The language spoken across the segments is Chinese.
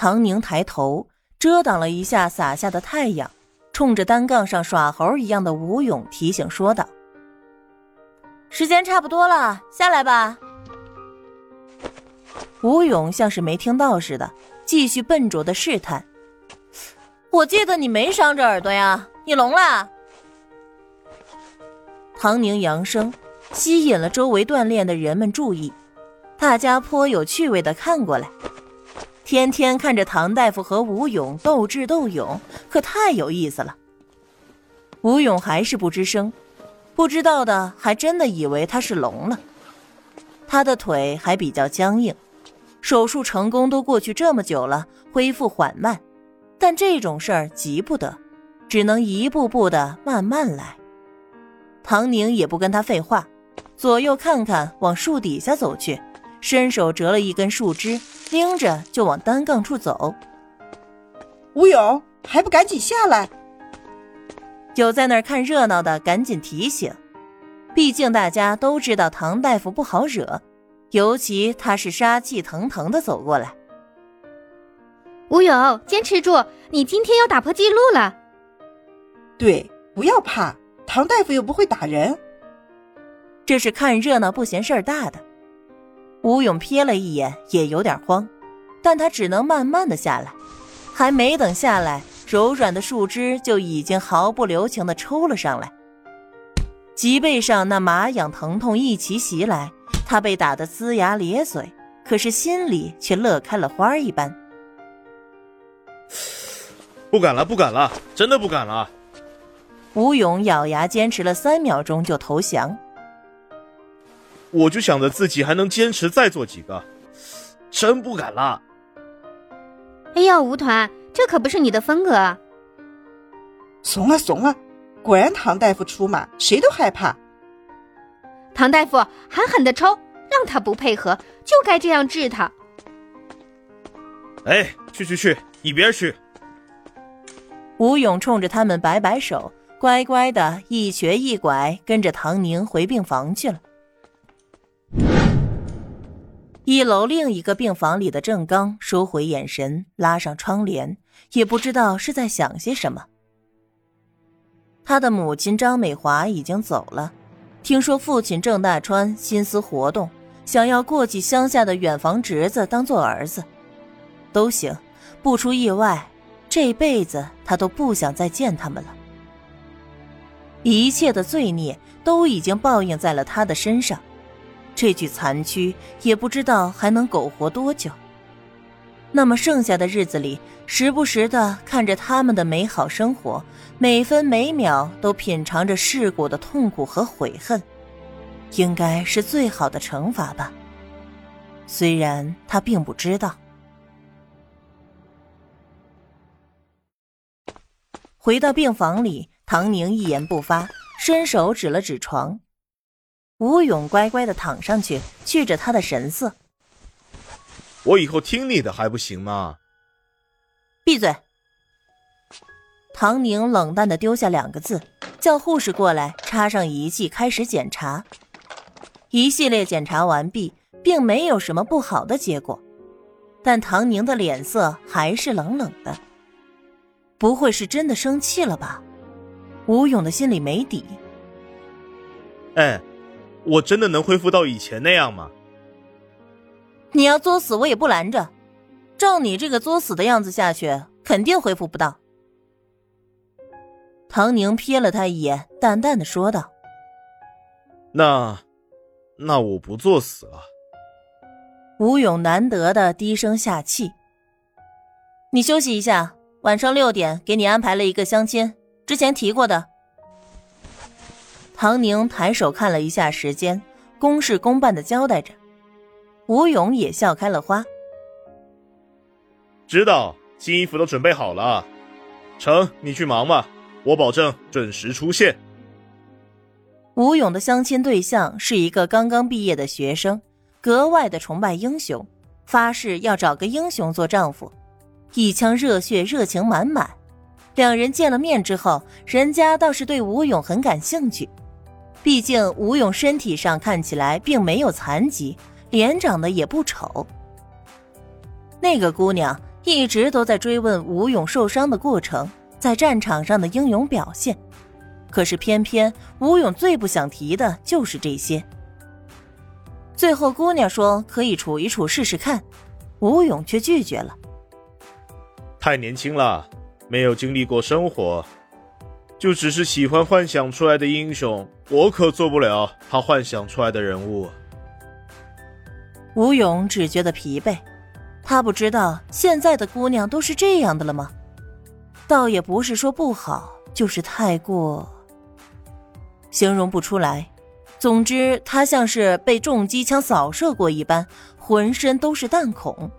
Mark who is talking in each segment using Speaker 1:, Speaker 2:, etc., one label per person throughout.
Speaker 1: 唐宁抬头遮挡了一下洒下的太阳，冲着单杠上耍猴一样的吴勇提醒说道：“时间差不多了，下来吧。”吴勇像是没听到似的，继续笨拙的试探：“我记得你没伤着耳朵呀，你聋了？”唐宁扬声，吸引了周围锻炼的人们注意，大家颇有趣味的看过来。天天看着唐大夫和吴勇斗智斗勇，可太有意思了。吴勇还是不吱声，不知道的还真的以为他是聋了。他的腿还比较僵硬，手术成功都过去这么久了，恢复缓慢，但这种事儿急不得，只能一步步的慢慢来。唐宁也不跟他废话，左右看看，往树底下走去。伸手折了一根树枝，拎着就往单杠处走。
Speaker 2: 吴勇还不赶紧下来！
Speaker 1: 有在那儿看热闹的赶紧提醒，毕竟大家都知道唐大夫不好惹，尤其他是杀气腾腾的走过来。
Speaker 3: 吴勇，坚持住，你今天要打破记录了。
Speaker 2: 对，不要怕，唐大夫又不会打人。
Speaker 1: 这是看热闹不嫌事儿大的。吴勇瞥了一眼，也有点慌，但他只能慢慢的下来。还没等下来，柔软的树枝就已经毫不留情的抽了上来，脊背上那麻痒疼痛一齐袭来，他被打得龇牙咧嘴，可是心里却乐开了花一般。
Speaker 4: 不敢了，不敢了，真的不敢了。
Speaker 1: 吴勇咬牙坚持了三秒钟就投降。
Speaker 4: 我就想着自己还能坚持再做几个，真不敢了。
Speaker 3: 哎呀，吴团，这可不是你的风格。
Speaker 2: 怂了，怂了，果然唐大夫出马，谁都害怕。
Speaker 3: 唐大夫狠狠的抽，让他不配合，就该这样治他。
Speaker 4: 哎，去去去，一边去！
Speaker 1: 吴勇冲着他们摆摆手，乖乖的一瘸一拐跟着唐宁回病房去了。一楼另一个病房里的郑刚收回眼神，拉上窗帘，也不知道是在想些什么。他的母亲张美华已经走了，听说父亲郑大川心思活动，想要过继乡下的远房侄子当做儿子，都行，不出意外，这辈子他都不想再见他们了。一切的罪孽都已经报应在了他的身上。这具残躯也不知道还能苟活多久。那么剩下的日子里，时不时的看着他们的美好生活，每分每秒都品尝着世故的痛苦和悔恨，应该是最好的惩罚吧。虽然他并不知道。回到病房里，唐宁一言不发，伸手指了指床。吴勇乖乖的躺上去，去着他的神色。
Speaker 4: 我以后听你的还不行吗？
Speaker 1: 闭嘴！唐宁冷淡的丢下两个字，叫护士过来插上仪器，开始检查。一系列检查完毕，并没有什么不好的结果，但唐宁的脸色还是冷冷的。不会是真的生气了吧？吴勇的心里没底。
Speaker 4: 哎。我真的能恢复到以前那样吗？
Speaker 1: 你要作死，我也不拦着。照你这个作死的样子下去，肯定恢复不到。唐宁瞥了他一眼，淡淡的说道：“
Speaker 4: 那，那我不作死了。”
Speaker 1: 吴勇难得的低声下气：“你休息一下，晚上六点给你安排了一个相亲，之前提过的。”唐宁抬手看了一下时间，公事公办的交代着。吴勇也笑开了花。
Speaker 4: 知道，新衣服都准备好了。成，你去忙吧，我保证准时出现。
Speaker 1: 吴勇的相亲对象是一个刚刚毕业的学生，格外的崇拜英雄，发誓要找个英雄做丈夫，一腔热血，热情满满。两人见了面之后，人家倒是对吴勇很感兴趣。毕竟吴勇身体上看起来并没有残疾，脸长得也不丑。那个姑娘一直都在追问吴勇受伤的过程，在战场上的英勇表现。可是偏偏吴勇最不想提的就是这些。最后姑娘说可以处一处试试看，吴勇却拒绝了。
Speaker 4: 太年轻了，没有经历过生活，就只是喜欢幻想出来的英雄，我可做不了他幻想出来的人物。
Speaker 1: 吴勇只觉得疲惫，他不知道现在的姑娘都是这样的了吗？倒也不是说不好，就是太过，形容不出来。总之，他像是被重机枪扫射过一般，浑身都是弹孔。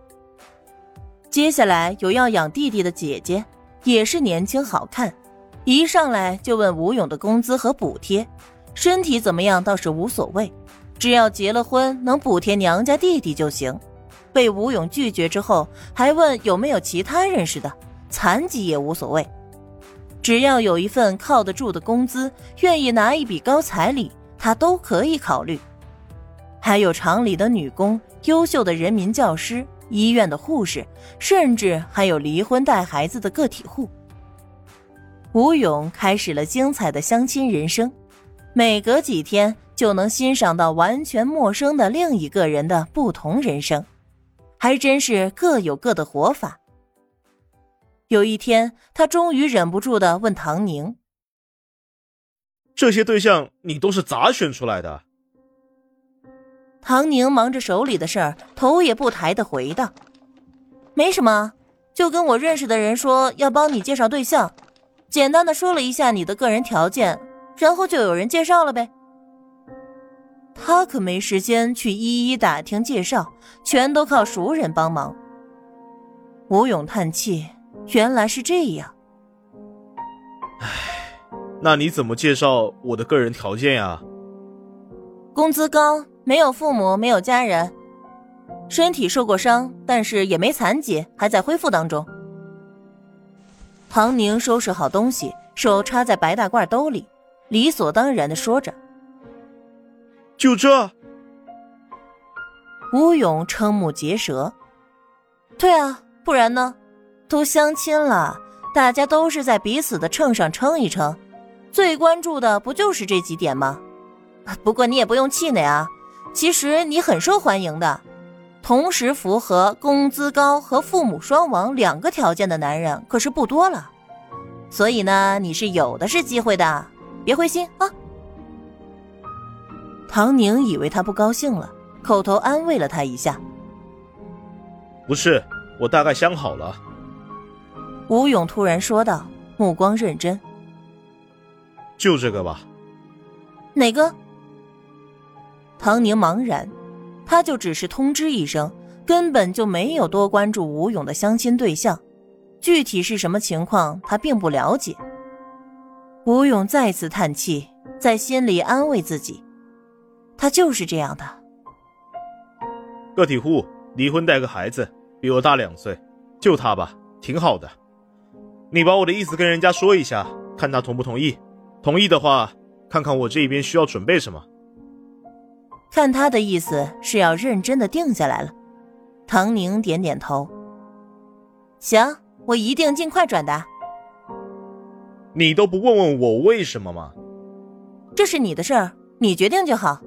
Speaker 1: 接下来有要养弟弟的姐姐，也是年轻好看，一上来就问吴勇的工资和补贴，身体怎么样倒是无所谓，只要结了婚能补贴娘家弟弟就行。被吴勇拒绝之后，还问有没有其他认识的，残疾也无所谓，只要有一份靠得住的工资，愿意拿一笔高彩礼。他都可以考虑，还有厂里的女工、优秀的人民教师、医院的护士，甚至还有离婚带孩子的个体户。吴勇开始了精彩的相亲人生，每隔几天就能欣赏到完全陌生的另一个人的不同人生，还真是各有各的活法。有一天，他终于忍不住的问唐宁。
Speaker 4: 这些对象你都是咋选出来的？
Speaker 1: 唐宁忙着手里的事儿，头也不抬的回道：“没什么，就跟我认识的人说要帮你介绍对象，简单的说了一下你的个人条件，然后就有人介绍了呗。”他可没时间去一一打听介绍，全都靠熟人帮忙。吴勇叹气：“原来是这样。”
Speaker 4: 唉。那你怎么介绍我的个人条件呀？
Speaker 1: 工资高，没有父母，没有家人，身体受过伤，但是也没残疾，还在恢复当中。唐宁收拾好东西，手插在白大褂兜里，理所当然的说着：“
Speaker 4: 就这。”
Speaker 1: 吴勇瞠目结舌：“对啊，不然呢？都相亲了，大家都是在彼此的秤上称一称。”最关注的不就是这几点吗？不过你也不用气馁啊，其实你很受欢迎的。同时符合工资高和父母双亡两个条件的男人可是不多了，所以呢，你是有的是机会的，别灰心啊。唐宁以为他不高兴了，口头安慰了他一下。
Speaker 4: 不是，我大概想好了。
Speaker 1: 吴勇突然说道，目光认真。
Speaker 4: 就这个吧。
Speaker 1: 哪个？唐宁茫然，他就只是通知一声，根本就没有多关注吴勇的相亲对象，具体是什么情况，他并不了解。吴勇再次叹气，在心里安慰自己，他就是这样的。
Speaker 4: 个体户，离婚带个孩子，比我大两岁，就他吧，挺好的。你把我的意思跟人家说一下，看他同不同意。同意的话，看看我这边需要准备什么。
Speaker 1: 看他的意思是要认真的定下来了。唐宁点点头。行，我一定尽快转达。
Speaker 4: 你都不问问我为什么吗？
Speaker 1: 这是你的事儿，你决定就好。